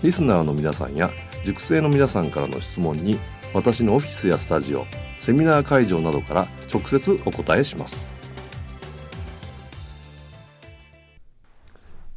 リスナーの皆さんや塾生の皆さんからの質問に私のオフィスやスタジオセミナー会場などから直接お答えします。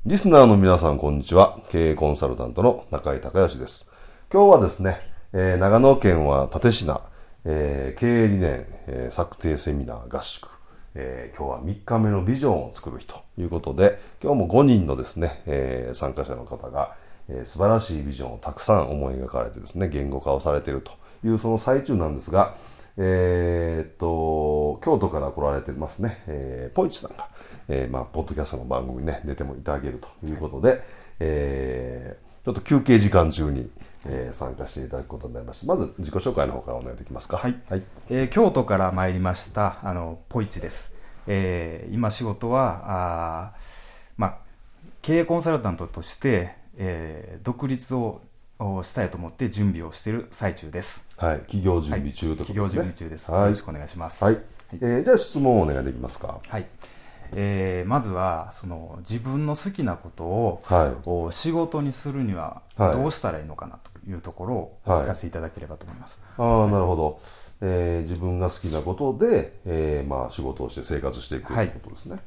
リスナーの皆さんこんにちは。経営コンサルタントの中井孝義です。今日はですね、えー、長野県は立科、えー、経営理念、えー、策定セミナー合宿。えー、今日は3日目のビジョンを作る日ということで、今日も5人のですね、えー、参加者の方が、えー、素晴らしいビジョンをたくさん思い描かれてですね、言語化をされているというその最中なんですが、えー、っと、京都から来られてますね、えー、ポイチさんが、えー、まあ、ポッドキャストの番組にね、出てもいただけるということで、はい、えー、ちょっと休憩時間中に、えー、参加していただくことになりましたまず自己紹介の方からお願いできますか。はい、はい、えー、京都から参りましたあのポイチです、えー、今仕事はあ、まあ、経営コンサルタントとして、えー、独立をしたいと思って準備をしている最中です。はい、企業準備中と、ねはい、企業準備中です、はい。よろしくお願いします。はい。えー、じゃあ質問をお願いできますか？はい。えー、まずはその自分の好きなことを、はい、仕事にするにはどうしたらいいのかなというところを聞かせていただければと思います。はい、ああ、なるほど。えー、自分が好きなことで、えーまあ、仕事をして生活していくということですね。はい、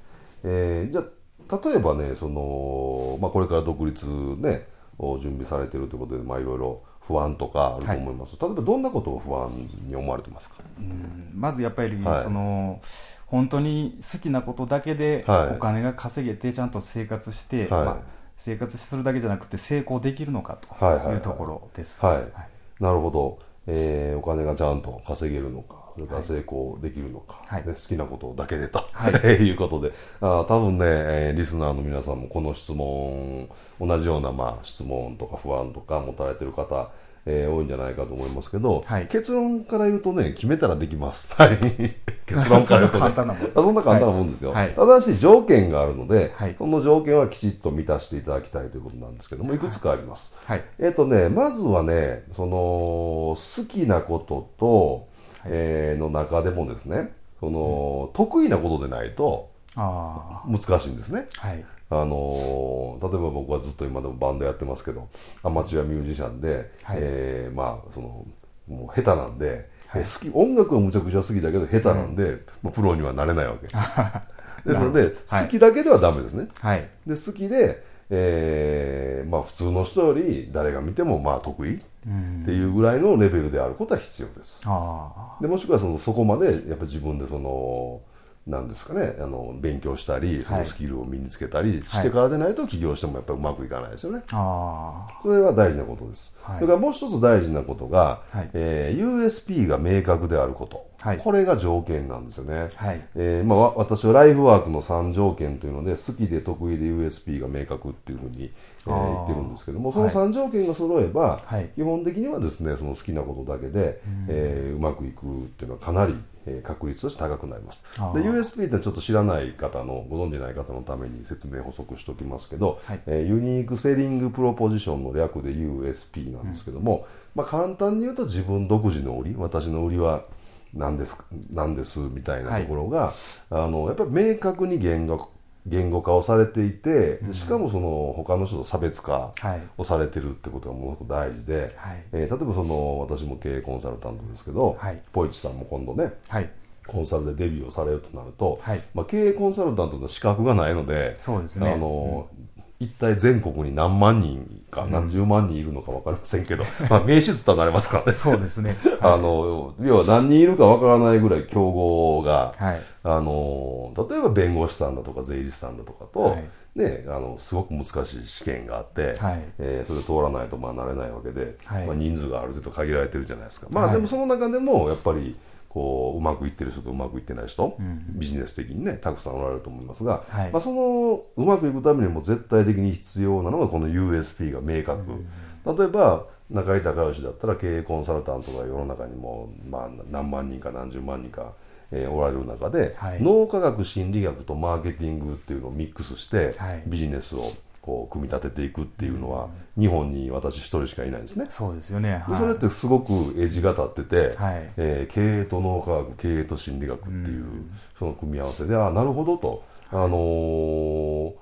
えー、じゃあ例えばねその、まあ、これから独立、ね、を準備されているということで、まあ、いろいろ不安とかあると思います、はい、例えばどんなことを不安に思われてますか？うん。まずやっぱり、はい、その本当に好きなことだけでお金が稼げてちゃんと生活して、はい、まあ、生活するだけじゃなくて成功できるのかというところです。はい。なるほど。えー、お金がちゃんと稼げるのか、それから成功できるのか、はい、ね、好きなことだけでと、はい、いうことで、あ多分ね、えー、リスナーの皆さんもこの質問、同じような、まあ、質問とか不安とか持たれてる方、えー、多いんじゃないかと思いますけど、はい、結論から言うとね、決めたらできます。はい。結論から言うと、ね、そんなそんな簡単なもんですよ。はい、ただし条件があるので、はい、その条件はきちっと満たしていただきたいということなんですけども、い。くつかあります。はい、えっ、ー、とね、まずはね、その、好きなことと、えー、の中でもですね、その、うん、得意なことでないと、難しいんですね。はい。あの例えば僕はずっと今でもバンドやってますけどアマチュアミュージシャンで、はい、えー、まあそのもう下手なんで、はい、好き音楽はむちゃくちゃ好きだけど下手なんで、うん、まあ、プロにはなれないわけ。ですので好きだけではダメですね、はい、で好きで、えーまあ、普通の人より誰が見てもまあ得意っていうぐらいのレベルであることは必要です、でもしくはそのそこまでやっぱり自分でそのなんですかねあの勉強したりそのスキルを身につけたりしてからでないと起業してもやっぱりうまくいかないですよね、はい、それは大事なことです、はい、それからもう一つ大事なことが、はい、えー、USP が明確であること、はい、これが条件なんですよね、はい。えーまあ、私はライフワークの3条件というので好きで得意で USP が明確っていうふうにえー、言ってるんですけどもその3条件が揃えば、はい、基本的にはですねその好きなことだけで、うん、えー、うまくいくっていうのはかなり、えー、確率として高くなります。で USP ってちょっと知らない方のご存じない方のために説明補足しておきますけど、はい、えー、ユニークセリングプロポジションの略で USP なんですけども、うん、まあ、簡単に言うと自分独自の売り私の売りは何です何ですみたいなところが、はい、あのやっぱり明確に言語言語化をされていて、しかもその他の人と差別化をされてるってことがものすごく大事で、はい、えー、例えばその私も経営コンサルタントですけど、はい、ポイチさんも今度ね、はい、コンサルでデビューをされるとなると、はい、まあ、経営コンサルタントの資格がないのでそうですね、あの、うん一体全国に何万人か何十万人いるのか分かりませんけど、まあ名詞つったらなれますからね。そうですね。あの、要は何人いるか分からないぐらい競合が、はい。あの、例えば弁護士さんだとか税理士さんだとかと、はいね、あの、すごく難しい試験があって、はいえーそれで通らないとまあなれないわけで、はいまあ、人数がある程度限られてるじゃないですか。まあ、はいでもその中でも、やっぱり、こう、うまくいってる人とうまくいってない人、うんビジネス的にね、たくさんおられると思いますが、はい。まあ、その、うまくいくためにも絶対的に必要なのがこの USP が明確。例えば、中井隆義だったら経営コンサルタントが世の中にも、まあ、何万人か何十万人か、えーおられる中で、はい。脳科学心理学とマーケティングっていうのをミックスして、はい。ビジネスをこう組み立てていくっていうのは、日本に私一人しかいないんですね。そうですよね。はい。でそれってすごくエッジが立ってて、はい。えー経営と脳科学経営と心理学っていう、その組み合わせであなるほどと、あのー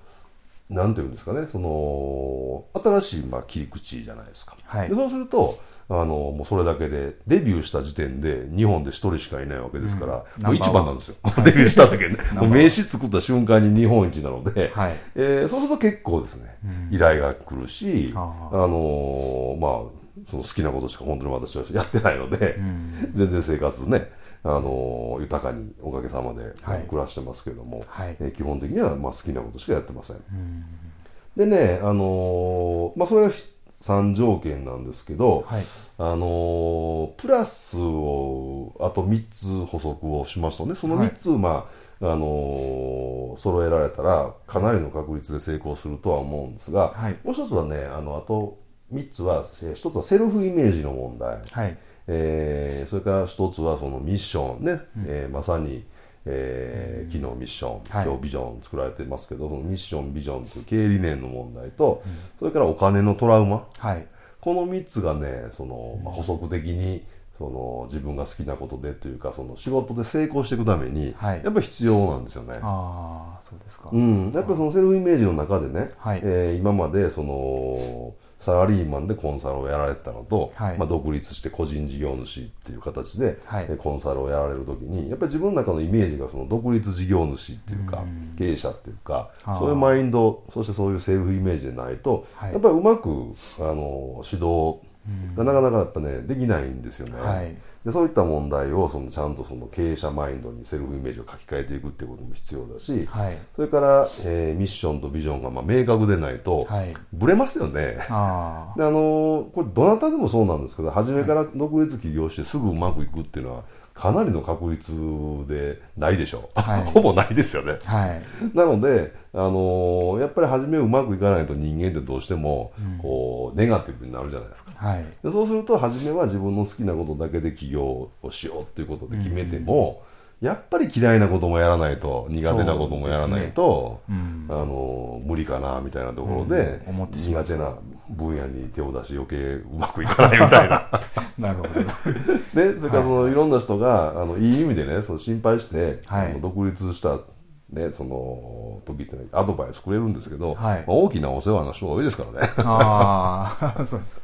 なんていうんですかね。その新しいまあ切り口じゃないですか、はい。でそうするとあのもうそれだけでデビューした時点で日本で一人しかいないわけですから、うん。もう一番なんですよ、デビューしただけで、ワン。もう名刺作った瞬間に日本一なので、はい。えーそうすると結構ですね、依頼が来るし、あ。あのーまあ、その好きなことしか本当に私はやってないので、ん。全然生活ね、あのー豊かにおかげさまで、はい。暮らしてますけども、はい。えー基本的にはまあ好きなことしかやってません。でね、あのーまあ、それが3条件なんですけど、はい。あのープラスをあと3つ補足をしますとね。その3つ、まああのー揃えられたらかなりの確率で成功するとは思うんですが、はい。もう一つはねあのあと3つはえー一つはセルフイメージの問題、はい。えーそれから一つはそのミッションね、えーまさに、えー昨日ミッション、はい。今日ビジョン作られてますけどそのミッションビジョンという経営理念の問題と、それからお金のトラウマ。はい。この3つがねその、まあ、補足的にその自分が好きなことでというかその仕事で成功していくために、はい。やっぱり必要なんですよね。ああ、そうですか。うん、やっぱりそのセルフイメージの中でね、はい。えー今までそのサラリーマンでコンサルをやられてたのと、はいまあ、独立して個人事業主っていう形で、はいえーコンサルをやられるときにやっぱり自分の中のイメージがその独立事業主っていうか、経営者っていうかそういうマインドそしてそういうセルフイメージでないと、はいやっぱりうまくあの指導がなかなかやっぱねできないんですよね。はいでそういった問題をそのちゃんとその経営者マインドにセルフイメージを書き換えていくっていうことも必要だし、はい。それから、えーミッションとビジョンがまあ明確でないと、はい。ブレますよね。あ であのーこれどなたでもそうなんですけど初めから独立起業してすぐうまくいくっていうのはかなりの確率でないでしょう、はい ほぼないですよねあ。はい。なので、あのーやっぱり初めうまくいかないと人間ってどうしてもこうネガティブになるじゃないですかはい。でそうすると初めは自分の好きなことだけで起業をしようっていうことで決めても、やっぱり嫌いなこともやらないと苦手なこともやらないと、うん。あの無理かなみたいなところで、苦手な分野に手を出し余計うまくいかないみたいな。なるほど。ね、それからそのいろんな人があのいい意味でねその心配して、はい。あの独立した、ね、その時って、ね、アドバイスくれるんですけど、はい。まあ大きなお世話の人が多いですからね。ああ、そうです。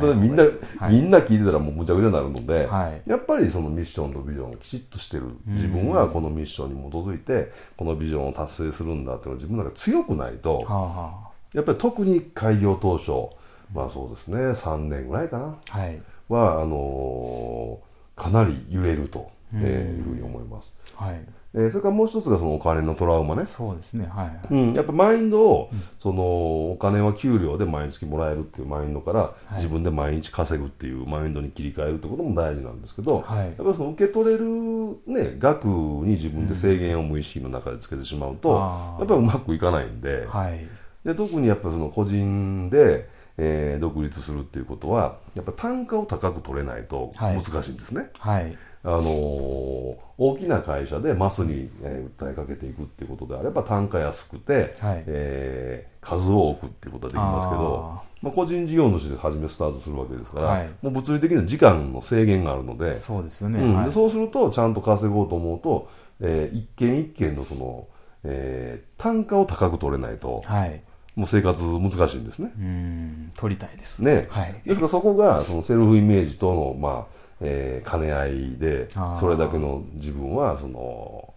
それみんな、はい。みんな聞いてたらもうむちゃくちゃになるので、はい。やっぱりそのミッションとビジョンがきちっとしてる自分はこのミッションに基づいてこのビジョンを達成するんだっていうのが自分の中で強くないと、はやっぱり特に開業当初まあそうですね3年ぐらいかな。あ、はい。はあのーかなり揺れると、えーいうふうに思います、はい。えーそれからもう一つがそのお金のトラウマねそうですね。はい。うん、やっぱマインドを、そのお金は給料で毎月もらえるっていうマインドから、い自分で毎日稼ぐっていうマインドに切り替えるってことも大事なんですけど、はいやっぱりその受け取れる、ね、額に自分で制限を無意識の中でつけてしまうと、あーやっぱりうまくいかないんで,、はい。で特にやっぱその個人で、えー独立するっていうことはやっぱ単価を高く取れないとはい難しいんですね。はい。あのー大きな会社でマスに、えー訴えかけていくっていうことであれば単価安くて、はいえー数多くっていうことはできますけどあまあ、個人事業主で初めスタートするわけですから、はいもう物理的な時間の制限があるのでそうですよね。うんはいでそうするとちゃんと稼ごうと思うと、えー一件一件のその、えー単価を高く取れないとはい。もう生活難しいんですね。うん。取りたいです。ね、はい。ですからそこがそのセルフイメージとの、まあえー兼ね合いでそれだけの自分はその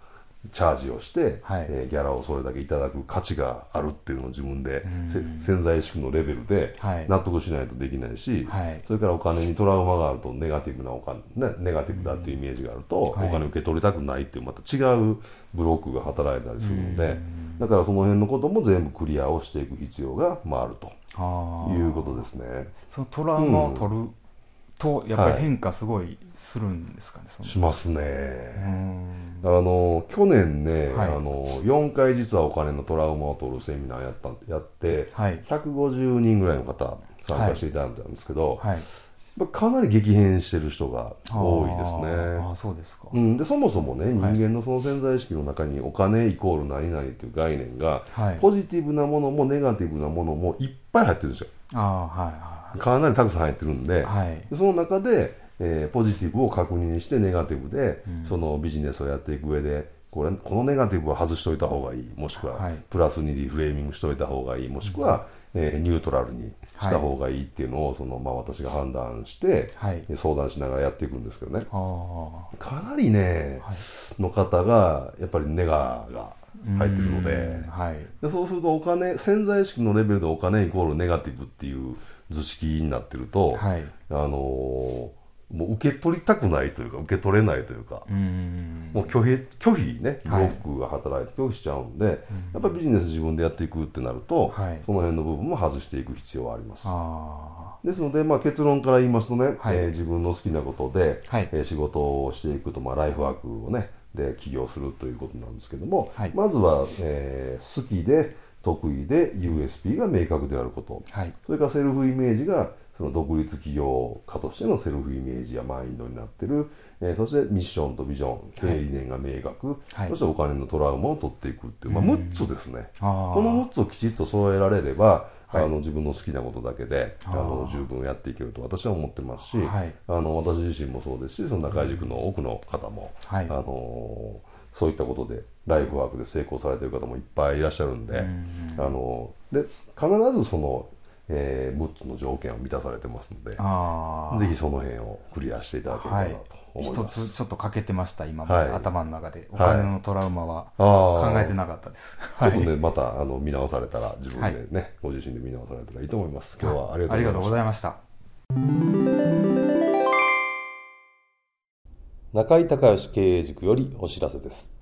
チャージをして、はい、えー、ギャラをそれだけいただく価値があるっていうのを自分で、潜在意識のレベルで納得しないとできないし、はい、それからお金にトラウマがあるとネガティブなお金、ね、ネガティブだっていうイメージがあると、お金受け取りたくないっていうまた違うブロックが働いたりするので、だからその辺のことも全部クリアをしていく必要が、まあ、あるということですね。そのトラウマを取る、とやっぱり変化すごいするんですかね、はい、しますね。あの去年ね、はい、あの4回実はお金のトラウマを取るセミナーやったやって、はい、150人ぐらいの方参加していただいたんですけど、はい。かなり激変してる人が多いですね。あそうですか、うん、でそもそもね人間のその潜在意識の中にお金イコール何々っていう概念が、はい、ポジティブなものもネガティブなものもいっぱい入ってるんですよ。あはいはいかなりたくさん入ってるんで、はい、その中で、えー、ポジティブを確認してネガティブで、うん、そのビジネスをやっていく上でこれこのネガティブは外しといた方がいいもしくは、はい、プラスにリフレーミングしといた方がいいもしくは、うん、えー、ニュートラルにした方がいいっていうのを、そのまあ、私が判断して、はい、相談しながらやっていくんですけどね。かなりね、の方がやっぱりネガが入ってるので,、はい、でそうするとお金潜在意識のレベルでお金イコールネガティブっていう図式になってると、はい、あのもう受け取りたくないというか受け取れないというかもう拒否拒否ねブロックが働いて拒否しちゃうんで、はい、やっぱりビジネス自分でやっていくってなると、はい、その辺の部分も外していく必要はあります。ですので、まあ、結論から言いますとね、はい、えー、自分の好きなことで、はい、えー、仕事をしていくと、まあ、ライフワークをねで起業するということなんですけども、まずは、えー、好きで得意で USP が明確であること、はい、それからセルフイメージがその独立起業家としてのセルフイメージやマインドになってる、えー、そしてミッションとビジョン経営理念が明確、はい、そしてお金のトラウマを取っていくっていう、まあ、6つですね。この6つをきちっと揃えられればあの自分の好きなことだけであの十分やっていけると私は思ってますし、はい、あの私自身もそうですしその中井塾の多くの方も、はい、あのそういったことでライフワークで成功されてる方もいっぱいいらっしゃるんで、んあので必ずその、えー、6つの条件を満たされてますのでぜひその辺をクリアしていただければなと思います、はい、一つちょっと欠けてました今まで、はい、頭の中で。お金のトラウマは考えてなかったです、はい、ちょっとねまたあの見直されたら自分でね、ご自身で見直されたらいいと思います。今日はありがとうございました。中井隆義経営塾よりお知らせです。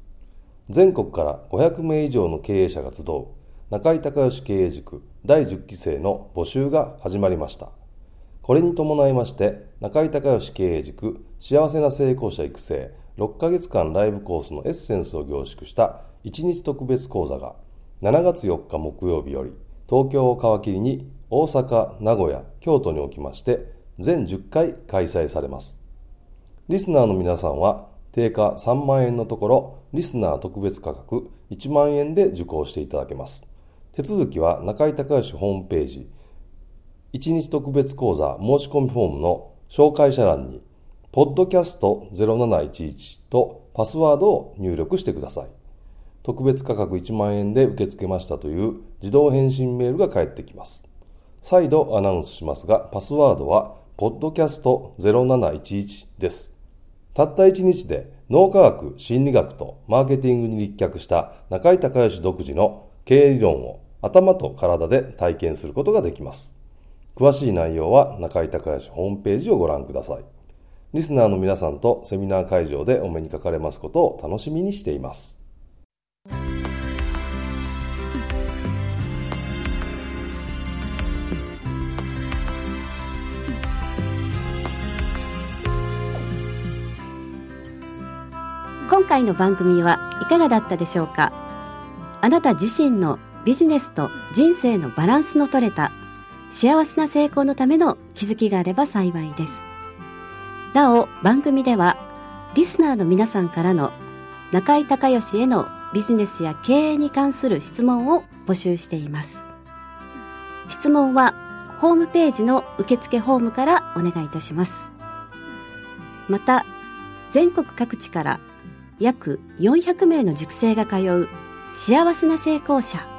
全国から500名以上の経営者が集う中井隆義経営塾第10期生の募集が始まりましたこれに伴いまして中井隆義経営塾幸せな成功者育成6ヶ月間ライブコースのエッセンスを凝縮した1日特別講座が7月4日木曜日より東京を皮切りに大阪、名古屋、京都におきまして全10回開催されますリスナーの皆さんは定価3万円のところ、リスナー特別価格1万円で受講していただけます。手続きは中井隆義ホームページ、1日特別講座申し込みフォームの紹介者欄に、ポッドキャスト0711とパスワードを入力してください。特別価格1万円で受け付けましたという自動返信メールが返ってきます。再度アナウンスしますが、パスワードは、ポッドキャスト0711です。たった一日で脳科学、心理学とマーケティングに立脚した中井隆義独自の経営理論を頭と体で体験することができます。詳しい内容は中井隆義ホームページをご覧ください。リスナーの皆さんとセミナー会場でお目にかかれますことを楽しみにしています。今回の番組はいかがだったでしょうか？あなた自身のビジネスと人生のバランスの取れた幸せな成功のための気づきがあれば幸いです。なお、番組ではリスナーの皆さんからの中井隆義へのビジネスや経営に関する質問を募集しています。質問はホームページの受付フォームからお願いいたします。また、全国各地から約400名の塾生が通う幸せな成功者